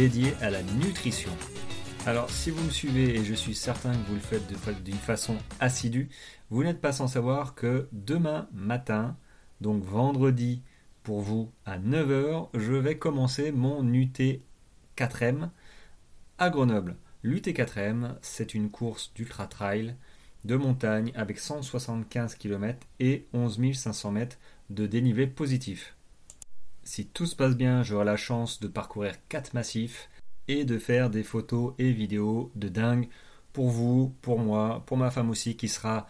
dédié à la nutrition. Alors si vous me suivez et je suis certain que vous le faites d'une façon assidue, vous n'êtes pas sans savoir que demain matin, donc vendredi pour vous à 9h, je vais commencer mon UT 4M à Grenoble. L'UT 4M, c'est une course d'ultra trail de montagne avec 175 km et 11 500 mètres de dénivelé positif. Si tout se passe bien, j'aurai la chance de parcourir 4 massifs et de faire des photos et vidéos de dingue pour vous, pour moi, pour ma femme aussi qui sera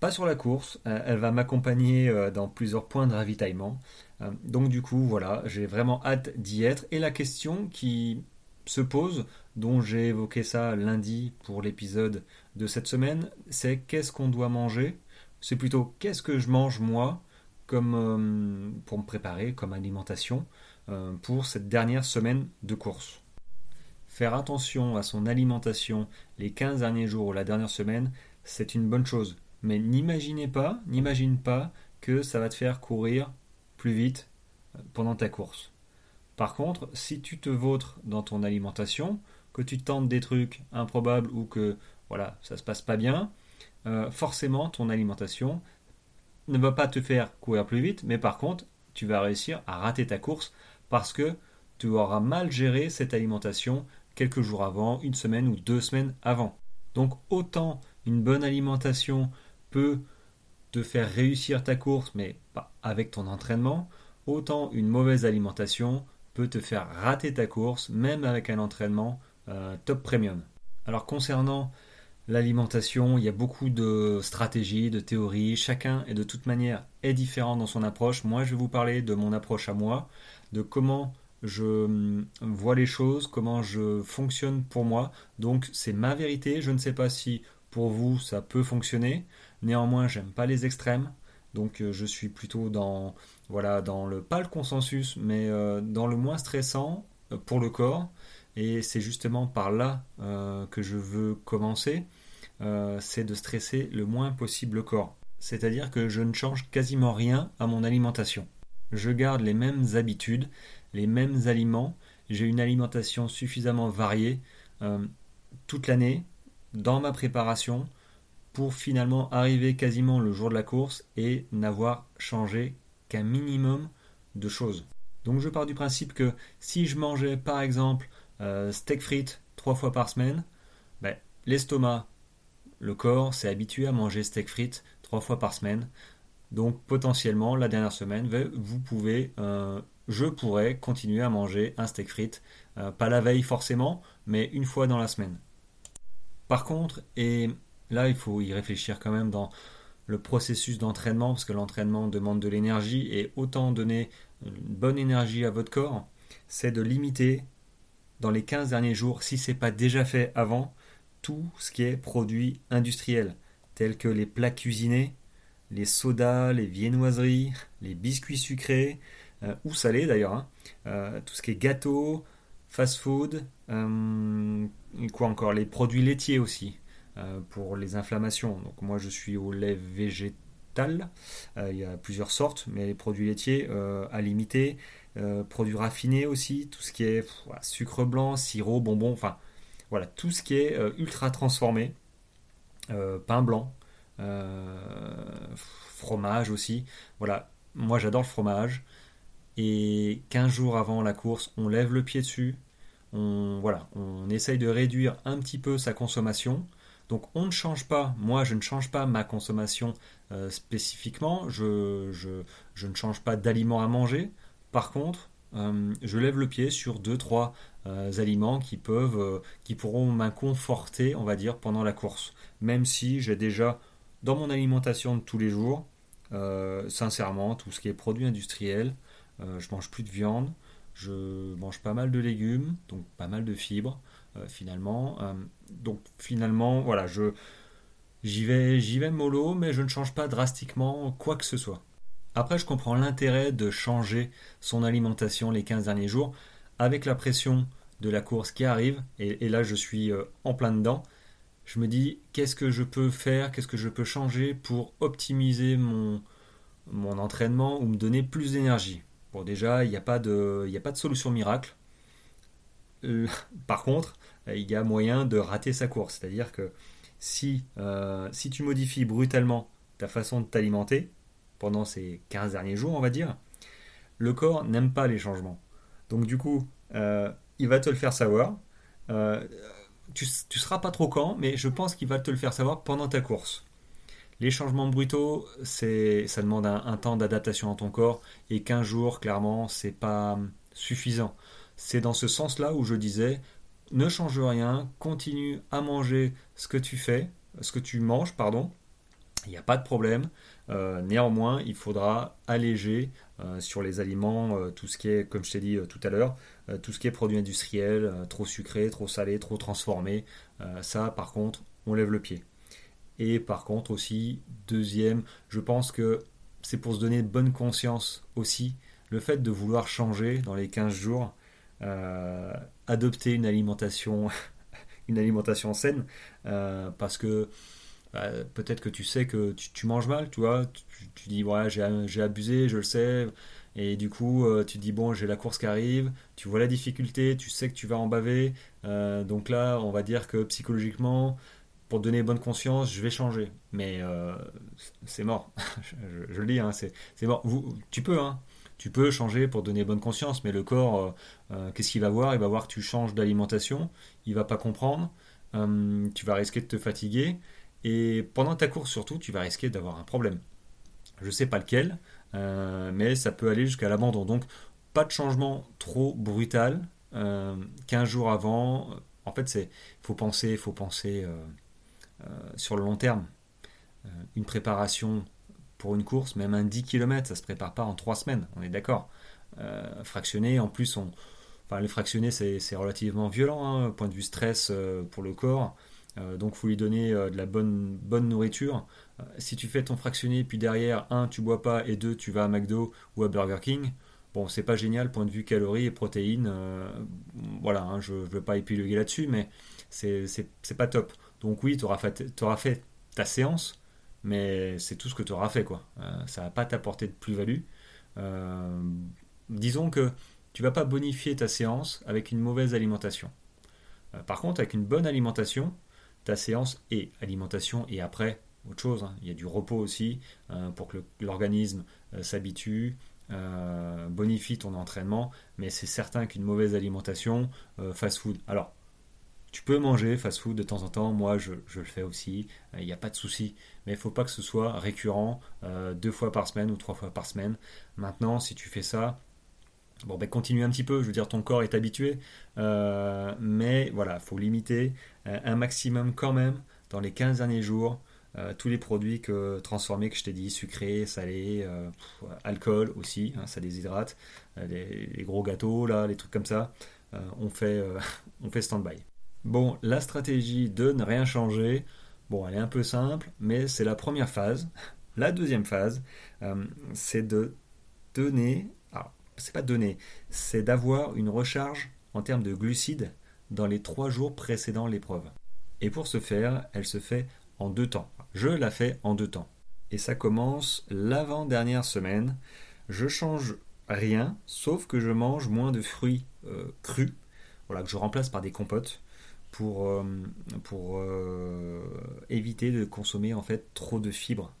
pas sur la course, euh, elle va m'accompagner euh, dans plusieurs points de ravitaillement. Euh, donc du coup, voilà, j'ai vraiment hâte d'y être. Et la question qui se pose, dont j'ai évoqué ça lundi pour l'épisode de cette semaine, c'est qu'est-ce qu'on doit manger? C'est plutôt qu'est-ce que je mange moi euh, pour me préparer comme alimentation euh, pour cette dernière semaine de course. Faire attention à son alimentation les 15 derniers jours ou la dernière semaine, c'est une bonne chose. Mais n'imaginez pas, n'imagine pas que ça va te faire courir plus vite euh, pendant ta course. Par contre, si tu te vautres dans ton alimentation, que tu tentes des trucs improbables ou que voilà, ça se passe pas bien, forcément ton alimentation ne va pas te faire courir plus vite, mais par contre, tu vas réussir à rater ta course parce que tu auras mal géré cette alimentation quelques jours avant, une semaine ou deux semaines avant. Donc autant une bonne alimentation peut te faire réussir ta course, mais pas avec ton entraînement, autant une mauvaise alimentation peut te faire rater ta course, même avec un entraînement euh, top premium. Alors concernant l'alimentation, il y a beaucoup de stratégies, de théories, chacun et de toute manière est différent dans son approche. Moi je vais vous parler de mon approche à moi, de comment je hum, vois les choses, comment je fonctionne pour moi. Donc c'est ma vérité, je ne sais pas si pour vous ça peut fonctionner. Néanmoins, j'aime pas les extrêmes. Donc euh, je suis plutôt dans voilà dans le pas le consensus, mais euh, dans le moins stressant euh, pour le corps. Et c'est justement par là que je veux commencer, c'est de stresser le moins possible le corps. C'est-à-dire que je ne change quasiment rien à mon alimentation. Je garde les mêmes habitudes, les mêmes aliments. J'ai une alimentation suffisamment variée toute l'année dans ma préparation pour finalement arriver quasiment le jour de la course et n'avoir changé qu'un minimum de choses. Donc je pars du principe que si je mangeais par exemple euh, steak frites trois fois par semaine, ben, l'estomac, le corps s'est habitué à manger steak frites trois fois par semaine. Donc potentiellement la dernière semaine, vous pouvez, euh, je pourrais continuer à manger un steak frites, euh, pas la veille forcément, mais une fois dans la semaine. Par contre, et Là, il faut y réfléchir quand même dans le processus d'entraînement, parce que l'entraînement demande de l'énergie, et autant donner une bonne énergie à votre corps, c'est de limiter dans les 15 derniers jours, si ce n'est pas déjà fait avant, tout ce qui est produit industriel, tels que les plats cuisinés, les sodas, les viennoiseries, les biscuits sucrés, euh, ou salés d'ailleurs, hein. euh, tout ce qui est gâteau, fast-food, euh, quoi encore, les produits laitiers aussi, pour les inflammations. Donc moi je suis au lait végétal. Il y a plusieurs sortes, mais les produits laitiers à limiter, produits raffinés aussi, tout ce qui est sucre blanc, sirop, bonbons, enfin voilà, tout ce qui est ultra transformé, pain blanc, fromage aussi. Voilà, moi j'adore le fromage. Et 15 jours avant la course, on lève le pied dessus. On, voilà, on essaye de réduire un petit peu sa consommation. Donc on ne change pas, moi je ne change pas ma consommation euh, spécifiquement, je, ne change pas d'aliments à manger. Par contre, euh, je lève le pied sur 2-3 euh, aliments qui peuvent, qui pourront m'inconforter, on va dire, pendant la course. Même si j'ai déjà dans mon alimentation de tous les jours, sincèrement, tout ce qui est produit industriel, je mange plus de viande, je mange pas mal de légumes, donc pas mal de fibres. Euh, finalement. Euh, donc finalement, voilà, je j'y vais, j'y vais mollo, mais je ne change pas drastiquement quoi que ce soit. Après, je comprends l'intérêt de changer son alimentation les 15 derniers jours avec la pression de la course qui arrive, et, là je suis euh, en plein dedans. Je me dis qu'est-ce que je peux faire, qu'est-ce que je peux changer pour optimiser mon, entraînement ou me donner plus d'énergie? Bon, déjà, il n'y a, pas de, a pas de solution miracle. Par contre, il y a moyen de rater sa course. C'est-à-dire que si, euh, si tu modifies brutalement ta façon de t'alimenter pendant ces 15 derniers jours, on va dire, le corps n'aime pas les changements. Donc du coup, euh, il va te le faire savoir. Euh, tu ne seras pas trop quand, mais je pense qu'il va te le faire savoir pendant ta course. Les changements brutaux, ça demande un, temps d'adaptation dans ton corps et 15 jours, clairement, c'est pas suffisant. C'est dans ce sens-là où je disais, ne change rien, continue à manger ce que tu fais, ce que tu manges, pardon. Il n'y a pas de problème. Euh, néanmoins, il faudra alléger euh, sur les aliments euh, tout ce qui est, comme je t'ai dit tout à l'heure, tout ce qui est produit industriel, trop sucré, trop salé, trop transformé. ça, par contre, on lève le pied. Et par contre aussi, deuxième, je pense que c'est pour se donner bonne conscience aussi, le fait de vouloir changer dans les 15 jours, adopter une alimentation, une alimentation saine, parce que bah, peut-être que tu sais que tu, manges mal, tu vois, tu, dis ouais j'ai abusé, je le sais, et du coup euh, tu dis bon j'ai la course qui arrive, tu vois la difficulté, tu sais que tu vas en baver, donc là on va dire que psychologiquement pour donner bonne conscience, je vais changer. Mais euh, c'est mort. je, le dis, hein, c'est mort. tu peux, hein. Tu peux changer pour donner bonne conscience, mais le corps, euh, euh, qu'est-ce qu'il va voir? Il va voir que tu changes d'alimentation, il va pas comprendre, tu vas risquer de te fatiguer, et pendant ta course surtout, tu vas risquer d'avoir un problème. Je sais pas lequel, mais ça peut aller jusqu'à l'abandon. Donc, pas de changement trop brutal. 15 jours avant, en fait, c'est faut penser, faut penser euh, sur le long terme. Euh, une préparation pour une course, même un 10 km, ça se prépare pas en 3 semaines, on est d'accord. Euh, fractionner, en plus, on, enfin, les fractionner, c'est relativement violent, hein, point de vue stress pour le corps. Donc, faut lui donner de la bonne, bonne nourriture. si tu fais ton fractionné, puis derrière, un, tu bois pas, et deux, tu vas à McDo ou à Burger King, bon, c'est pas génial, point de vue calories et protéines. voilà, hein, je ne veux pas épiloguer là-dessus, mais c'est pas top. Donc oui, tu auras, fait ta séance, mais c'est tout ce que tu auras fait. Quoi. Euh, ça va pas t'apporter de plus-value. Euh, disons que tu vas pas bonifier ta séance avec une mauvaise alimentation. Euh, par contre, avec une bonne alimentation, ta séance et alimentation et après autre chose. Hein. Il y a du repos aussi pour que l'organisme s'habitue, bonifie ton entraînement, mais c'est certain qu'une mauvaise alimentation, fast-food. Alors, tu peux manger fast-food de temps en temps, moi je, le fais aussi, il n'y a pas de souci, mais il ne faut pas que ce soit récurrent, euh, deux fois par semaine ou trois fois par semaine. Maintenant, si tu fais ça, bon ben continue un petit peu, je veux dire ton corps est habitué, euh, mais voilà, il faut limiter euh, un maximum quand même dans les 15 derniers jours. tous les produits que, transformés que je t'ai dit, sucrés, salés, alcool aussi, hein, ça déshydrate, les, gros gâteaux, là, les trucs comme ça, on fait, on fait stand-by. Bon, la stratégie de ne rien changer, bon, elle est un peu simple, mais c'est la première phase. La deuxième phase, euh, c'est de donner, c'est pas donner, c'est d'avoir une recharge en termes de glucides dans les trois jours précédant l'épreuve. Et pour ce faire, elle se fait en deux temps. Je la fais en deux temps. Et ça commence l'avant-dernière semaine. Je change rien, sauf que je mange moins de fruits euh, crus, voilà, que je remplace par des compotes pour, euh, euh, éviter de consommer en fait trop de fibres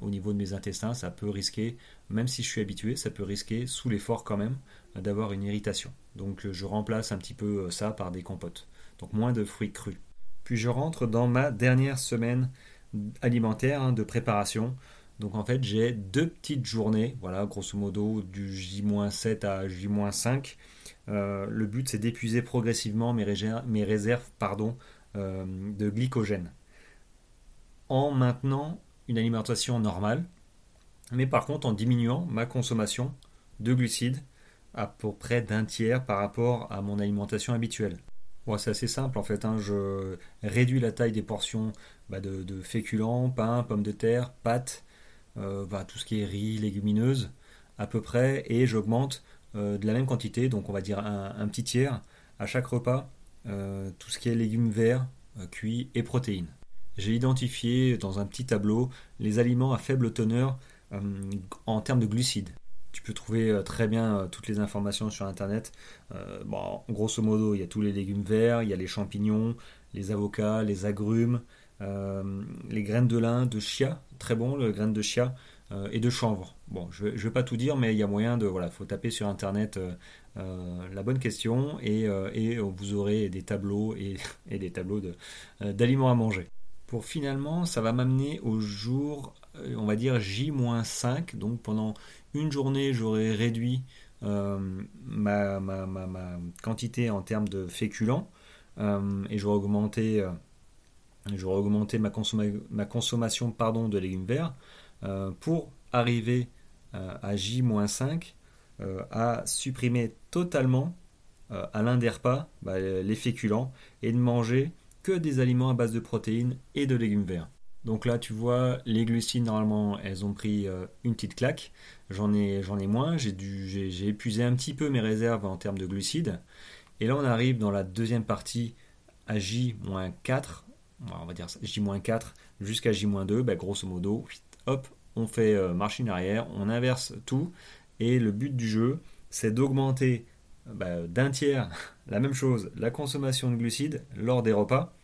au niveau de mes intestins. Ça peut risquer, même si je suis habitué, ça peut risquer sous l'effort quand même d'avoir une irritation. Donc je remplace un petit peu ça par des compotes. Donc moins de fruits crus. Puis je rentre dans ma dernière semaine alimentaire hein, de préparation. Donc en fait j'ai deux petites journées, voilà grosso modo du J-7 à J-5 euh, le but, c'est d'épuiser progressivement mes, réserves, pardon, euh, de glycogène en maintenant une alimentation normale, mais par contre en diminuant ma consommation de glucides à peu près d'un tiers par rapport à mon alimentation habituelle. c'est assez simple en fait, hein. je réduis la taille des portions bah, de, féculents, pain, pommes de terre, pâtes, euh, bah, tout ce qui est riz, légumineuses à peu près, et j'augmente euh, de la même quantité, donc on va dire un, petit tiers à chaque repas, euh, tout ce qui est légumes verts, cuits et protéines. J'ai identifié dans un petit tableau les aliments à faible teneur en termes de glucides. Tu peux trouver très bien toutes les informations sur Internet. bon, grosso modo, il y a tous les légumes verts, il y a les champignons, les avocats, les agrumes, les graines de lin, de chia, très bon, les graines de chia, et de chanvre. Bon, je ne vais pas tout dire, mais il y a moyen de... Voilà, faut taper sur Internet la bonne question et, vous aurez des tableaux et, et des tableaux d'aliments à manger. Finalement, ça va m'amener au jour, on va dire J-5, donc pendant une journée, j'aurai réduit euh, ma, quantité en termes de féculents euh, et j'aurai augmenté, euh, augmenté ma, ma, consommation pardon, de légumes verts pour arriver à J-5 à supprimer totalement à l'un des repas bah, les féculents et de manger que des aliments à base de protéines et de légumes verts. Donc là, tu vois, les glucides, normalement, elles ont pris euh, une petite claque. J'en ai, moins. J'ai, épuisé un petit peu mes réserves en termes de glucides. Et là, on arrive dans la deuxième partie à J-4. On va dire J-4 jusqu'à J-2. Bah, grosso modo, hop, on fait euh, machine arrière, on inverse tout. Et le but du jeu, c'est d'augmenter bah, d'un tiers la même chose, la consommation de glucides lors des repas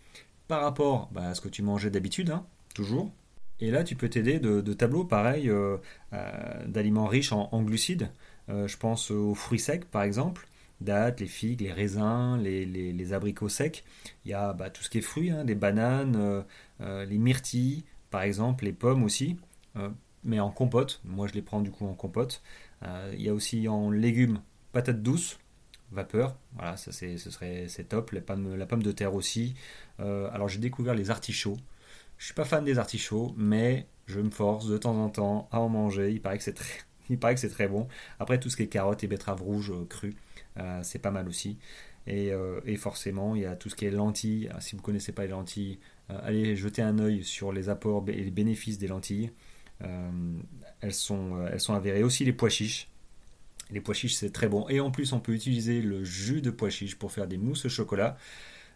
par rapport bah, à ce que tu mangeais d'habitude. Hein toujours. Et là, tu peux t'aider de, tableaux pareils euh, euh, d'aliments riches en, glucides. Euh, je pense aux fruits secs, par exemple, dattes, les figues, les raisins, les, abricots secs. Il y a bah, tout ce qui est fruits, hein, les bananes, les myrtilles, par exemple, les pommes aussi, mais en compote. Moi, je les prends du coup en compote. il y a aussi en légumes, patates douces, vapeur. Voilà, ça c'est, ce serait c'est top. La pomme, la de terre aussi. alors j'ai découvert les artichauts. Je suis pas fan des artichauts, mais je me force de temps en temps à en manger. Il paraît que c'est très, c'est très bon. Après, tout ce qui est carottes et betteraves rouges euh, crues, euh, c'est pas mal aussi. Euh, et, forcément, il y a tout ce qui est lentilles. Ah, si vous ne connaissez pas les lentilles, allez jeter un œil sur les apports et les bénéfices des lentilles. elles sont avérées. Aussi les pois chiches. Les pois chiches, c'est très bon. Et en plus, on peut utiliser le jus de pois chiches pour faire des mousses au chocolat.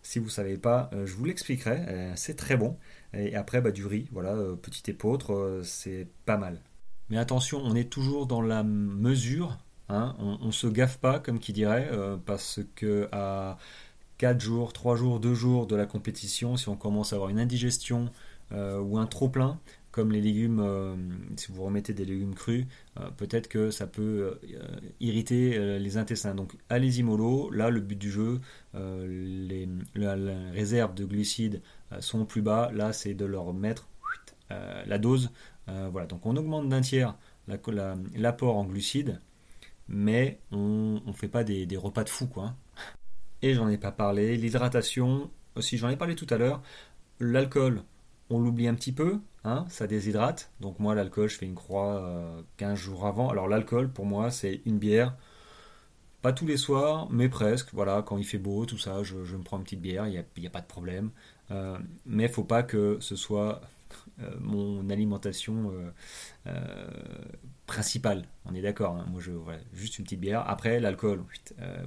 Si vous ne savez pas, je vous l'expliquerai. c'est très bon. Et après, bah, du riz, voilà, euh, petit épeautre, euh, c'est pas mal. Mais attention, on est toujours dans la mesure, hein, on, ne se gaffe pas, comme qui dirait, euh, parce que à 4 jours, 3 jours, 2 jours de la compétition, si on commence à avoir une indigestion ou un trop-plein, comme les légumes, si vous remettez des légumes crus, peut-être que ça peut irriter les intestins. Donc allez-y mollo, là le but du jeu, les, la, réserve de glucides euh, sont plus bas. Là, c'est de leur mettre euh, la dose. Euh, voilà, donc on augmente d'un tiers l'apport en glucides, mais on ne fait pas des, repas de fou, quoi. Et j'en ai pas parlé. L'hydratation, aussi, j'en ai parlé tout à l'heure. L'alcool, on l'oublie un petit peu, hein, ça déshydrate. Donc moi, l'alcool, je fais une croix 15 jours avant. Alors l'alcool, pour moi, c'est une bière. Pas tous les soirs, mais presque. Voilà, quand il fait beau, tout ça, je, me prends une petite bière, il n'y a, pas de problème. Euh, mais faut pas que ce soit euh, mon alimentation euh, principale. On est d'accord. Hein. Moi, je juste une petite bière. Après, l'alcool,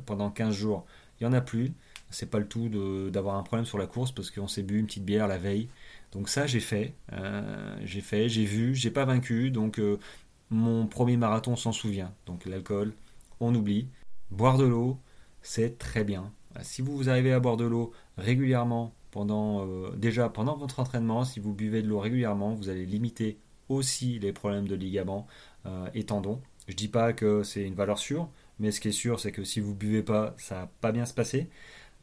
pendant 15 jours, il y en a plus. C'est pas le tout d'avoir un problème sur la course parce qu'on s'est bu une petite bière la veille. Donc ça, j'ai fait, j'ai fait, j'ai vu, j'ai pas vaincu. Donc mon premier marathon s'en souvient. Donc l'alcool, on oublie. Boire de l'eau, c'est très bien. Si vous arrivez à boire de l'eau régulièrement pendant, euh, déjà pendant votre entraînement, si vous buvez de l'eau régulièrement, vous allez limiter aussi les problèmes de ligaments euh, et tendons. Je dis pas que c'est une valeur sûre, mais ce qui est sûr, c'est que si vous buvez pas, ça va pas bien se passer.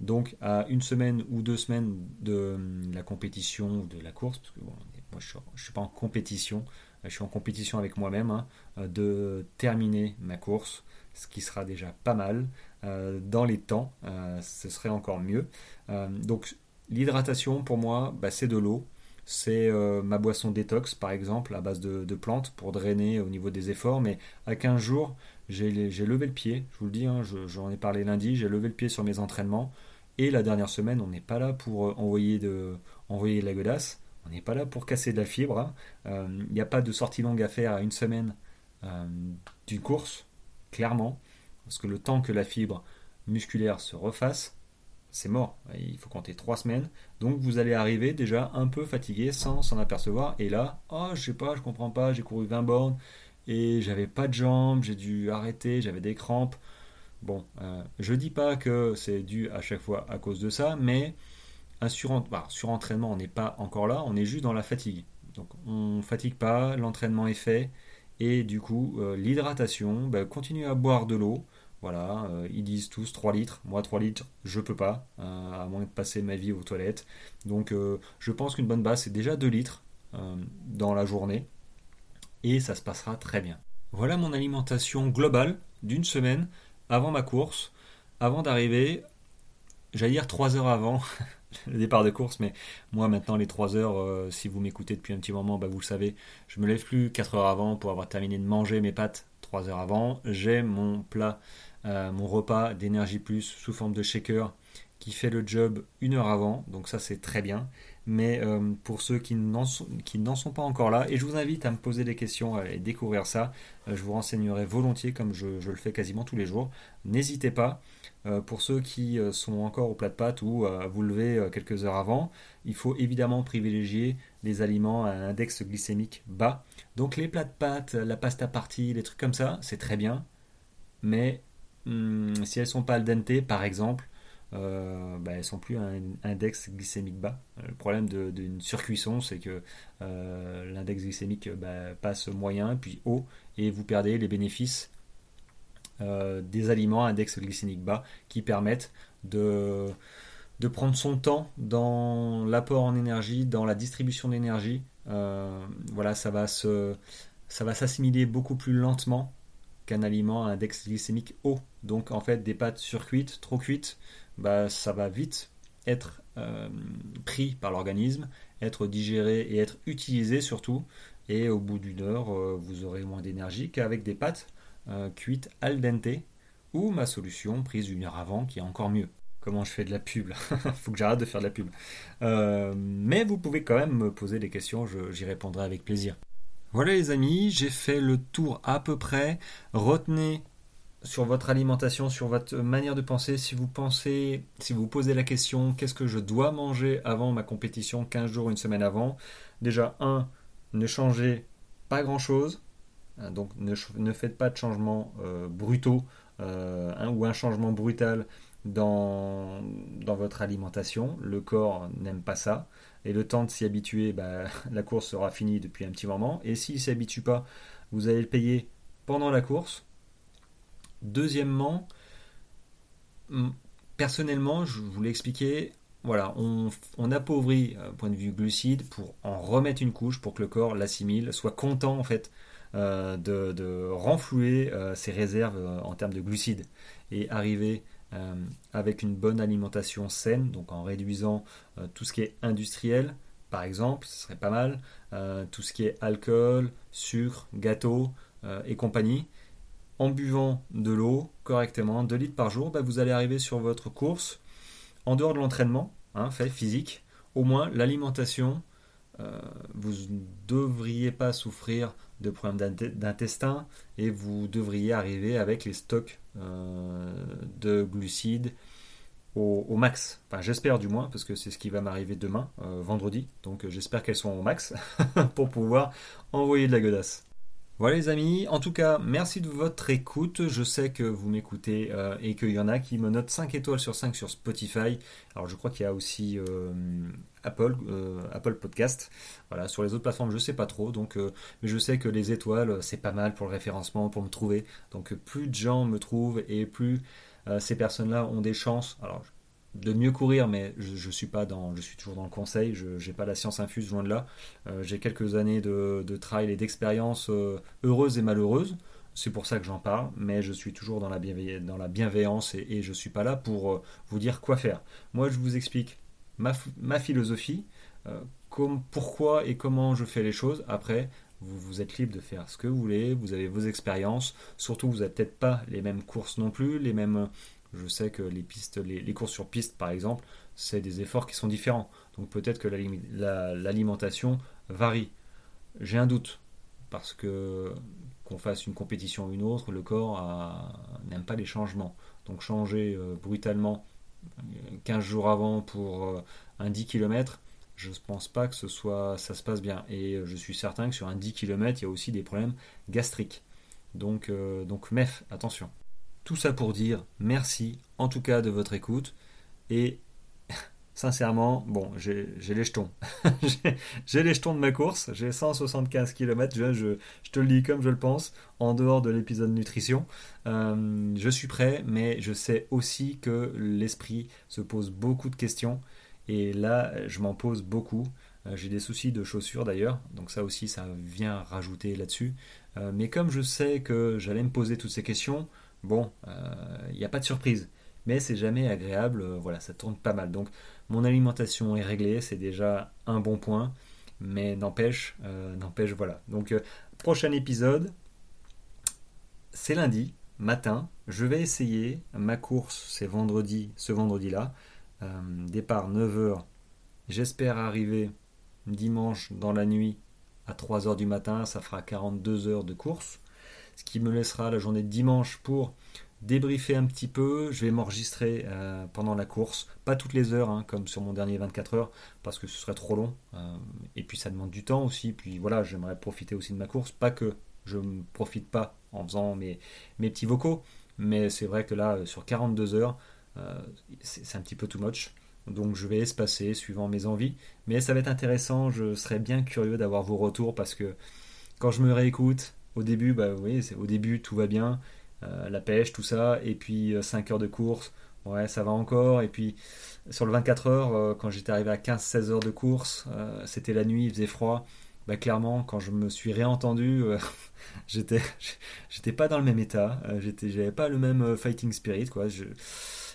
Donc à une semaine ou deux semaines de la compétition ou de la course, parce que moi je ne suis, pas en compétition, je suis en compétition avec moi-même, hein, de terminer ma course, ce qui sera déjà pas mal. Euh, dans les temps, ce serait encore mieux. donc L'hydratation, pour moi, bah, c'est de l'eau. C'est euh, ma boisson détox, par exemple, à base de, plantes pour drainer au niveau des efforts. Mais à 15 jours, j'ai levé le pied. Je vous le dis, hein, j'en ai parlé lundi. J'ai levé le pied sur mes entraînements. Et la dernière semaine, on n'est pas là pour euh, envoyer de, envoyer la godasse. On n'est pas là pour casser de la fibre. Hein. Euh, il n'y a pas de sortie longue à faire à une semaine d'une course, clairement. Parce que le temps que la fibre musculaire se refasse, c'est mort. Il faut compter trois semaines. Donc vous allez arriver déjà un peu fatigué sans s'en apercevoir. Et là, oh, je sais pas, je comprends pas, j'ai couru 20 bornes. Et j'avais pas de jambes, j'ai dû arrêter, j'avais des crampes. Bon, euh, je dis pas que c'est dû à chaque fois à cause de ça, mais un bah, surentraînement, on n'est pas encore là, on est juste dans la fatigue. Donc on fatigue pas, l'entraînement est fait, et du coup, euh, l'hydratation, bah, continuez à boire de l'eau. Voilà, euh, ils disent tous 3 litres. Moi, 3 litres, je peux pas, à moins de passer ma vie aux toilettes. Donc, je pense qu'une bonne base, c'est déjà 2 litres dans la journée et ça se passera très bien. Voilà mon alimentation globale d'une semaine avant ma course, avant d'arriver, j'allais dire 3 heures avant le départ de course, mais moi maintenant les 3 heures, euh, si vous m'écoutez depuis un petit moment, bah, vous le savez, je me lève plus 4 heures avant pour avoir terminé de manger mes pâtes 3 heures avant. J'ai mon plat, euh, mon repas d'énergie plus sous forme de shaker qui fait le job une heure avant, donc ça c'est très bien mais euh, pour ceux qui n'en sont, pas encore là, et je vous invite à me poser des questions et découvrir ça, euh, je vous renseignerai volontiers comme je, le fais quasiment tous les jours. N'hésitez pas, euh, pour ceux qui sont encore au plat de pâtes ou à vous lever quelques heures avant, il faut évidemment privilégier les aliments à un index glycémique bas. Donc les plats de pâtes, la pasta partie, les trucs comme ça, c'est très bien, mais hum, si elles sont pas al dente par exemple, euh, bah, elles sont plus un index glycémique bas. Euh, le problème d'une surcuisson, c'est que euh, l'index glycémique bah, passe moyen, puis haut, et vous perdez les bénéfices des aliments à index glycémique bas qui permettent de, prendre son temps dans l'apport en énergie, dans la distribution d'énergie. voilà, ça va ça va s'assimiler beaucoup plus lentement qu'un aliment à index glycémique haut. Donc en fait, des pâtes surcuites, trop cuites, bah, ça va vite être euh, pris par l'organisme, être digéré et être utilisé surtout. Et au bout d'une heure, euh, vous aurez moins d'énergie qu'avec des pâtes euh, cuites al dente ou ma solution prise une heure avant qui est encore mieux. Comment je fais de la pub Faut que j'arrête de faire de la pub. mais vous pouvez quand même me poser des questions, j'y répondrai avec plaisir. Voilà les amis, j'ai fait le tour à peu près. Retenez sur votre alimentation, sur votre manière de penser, si vous pensez, si vous posez la question qu'est-ce que je dois manger avant ma compétition 15 jours, une semaine avant, déjà, un, ne changez pas grand-chose, hein, donc ne, faites pas de changements euh, brutaux euh, ou un changement brutal dans, dans votre alimentation. Le corps n'aime pas ça. Et le temps de s'y habituer, bah, la course sera finie depuis un petit moment. Et s'il ne s'y habitue pas, vous allez le payer pendant la course Deuxièmement, personnellement, je vous l'ai expliqué, voilà, on, appauvrit, euh, point de vue glucides, pour en remettre une couche, pour que le corps l'assimile, soit content en fait euh, de, renflouer euh, ses réserves en termes de glucides et arriver avec une bonne alimentation saine, donc en réduisant tout ce qui est industriel, par exemple, ce serait pas mal, tout ce qui est alcool, sucre, gâteau et compagnie en buvant de l'eau correctement, 2 litres par jour, bah, vous allez arriver sur votre course, en dehors de l'entraînement, hein, fait physique, au moins l'alimentation, euh, vous ne devriez pas souffrir de problèmes d'intestin et vous devriez arriver avec les stocks euh, de glucides au, max. Enfin, j'espère du moins, parce que c'est ce qui va m'arriver demain, euh, vendredi. Donc j'espère qu'elles sont au max pour pouvoir envoyer de la godasse. Voilà les amis, en tout cas merci de votre écoute, je sais que vous m'écoutez euh, et qu'il y en a qui me notent 5 étoiles sur 5 sur Spotify, alors je crois qu'il y a aussi euh, Apple, euh, Apple Podcast, voilà, sur les autres plateformes je sais pas trop, donc, mais je sais que les étoiles c'est pas mal pour le référencement, pour me trouver, donc plus de gens me trouvent et plus ces personnes-là ont des chances, alors de mieux courir, mais je, suis pas dans, je suis toujours dans le conseil. Je n'ai pas la science infuse loin de là. Euh, j'ai quelques années de, de et d'expérience euh, heureuses et malheureuses. C'est pour ça que j'en parle, mais je suis toujours dans la, dans la bienveillance et, je ne suis pas là pour euh, vous dire quoi faire. Moi, je vous explique ma, ma philosophie, comme, pourquoi et comment je fais les choses. Après, vous, vous, êtes libre de faire ce que vous voulez, vous avez vos expériences. Surtout, vous n'avez peut-être pas les mêmes courses non plus, les mêmes je sais que les pistes, les, courses sur piste par exemple, c'est des efforts qui sont différents. Donc peut-être que l'alimentation varie. J'ai un doute parce que qu'on fasse une compétition ou une autre, le corps n'aime pas les changements. Donc changer euh, brutalement 15 jours avant pour euh, un 10 km, je ne pense pas que ce soit, ça se passe bien. Et je suis certain que sur un 10 km, il y a aussi des problèmes gastriques. Donc, donc MEF, attention. Tout ça pour dire merci en tout cas de votre écoute et sincèrement, bon, j'ai les jetons. j'ai les jetons de ma course, j'ai 175 km, je, te le dis comme je le pense, en dehors de l'épisode nutrition. Euh, je suis prêt, mais je sais aussi que l'esprit se pose beaucoup de questions, et là, je m'en pose beaucoup. Euh, j'ai des soucis de chaussures d'ailleurs, donc ça aussi, ça vient rajouter là-dessus. Euh, mais comme je sais que j'allais me poser toutes ces questions, bon, il n'y a pas de surprise. Mais c'est jamais agréable, euh, voilà, ça tourne pas mal. Donc mon alimentation est réglée, c'est déjà un bon point, mais n'empêche, euh, n'empêche, voilà. Donc euh, prochain épisode, c'est lundi matin, je vais essayer ma course, c'est vendredi, ce vendredi-là, départ 9h, j'espère arriver dimanche dans la nuit à 3h du matin, ça fera 42 heures de course, ce qui me laissera la journée de dimanche pour débriefer un petit peu. Je vais m'enregistrer euh, pendant la course, pas toutes les heures, hein, comme sur mon dernier 24 heures, parce que ce serait trop long. Euh, et puis ça demande du temps aussi. Puis voilà, j'aimerais profiter aussi de ma course. Pas que je ne profite pas en faisant mes, petits vocaux, mais c'est vrai que là, sur 42 heures, euh, c'est un petit peu too much. Donc je vais espacer suivant mes envies. Mais ça va être intéressant, je serais bien curieux d'avoir vos retours parce que quand je me réécoute, au début, bah au début tout va bien. Euh, la pêche, tout ça, et puis 5 euh, heures de course, ouais, ça va encore, et puis sur le 24 heures, euh, quand j'étais arrivé à 15-16 heures de course, c'était la nuit, il faisait froid, bah, clairement, quand je me suis réentendu, j'étais, pas dans le même état, j'avais pas le même fighting spirit, quoi.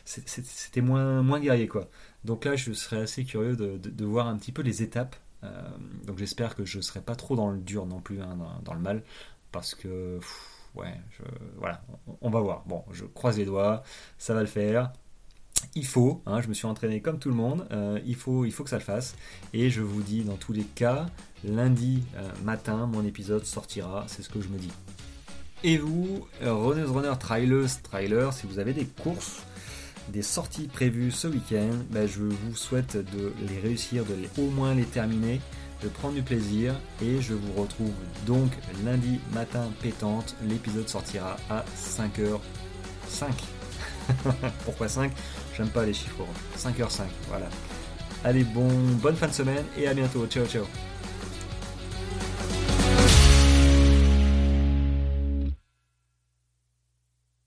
c'était moins, moins guerrier, quoi. Donc là, je serais assez curieux de, voir un petit peu les étapes. donc j'espère que je serai pas trop dans le dur non plus, hein, dans, le mal, parce que ouais, voilà, on, va voir. Bon, je croise les doigts, ça va le faire. Il faut, hein, je me suis entraîné comme tout le monde, euh, il, faut, que ça le fasse. Et je vous dis, dans tous les cas, lundi euh, matin, mon épisode sortira, c'est ce que je me dis. Et vous, runners, runner, trailers, trailers, si vous avez des courses, des sorties prévues ce week-end, ben, je vous souhaite de les réussir, de les, au moins les terminer de prendre du plaisir et je vous retrouve donc lundi matin pétante. L'épisode sortira à 5h05. Pourquoi 5 J'aime pas les chiffres 5h05, voilà. Allez, bon, bonne fin de semaine et à bientôt. Ciao, ciao.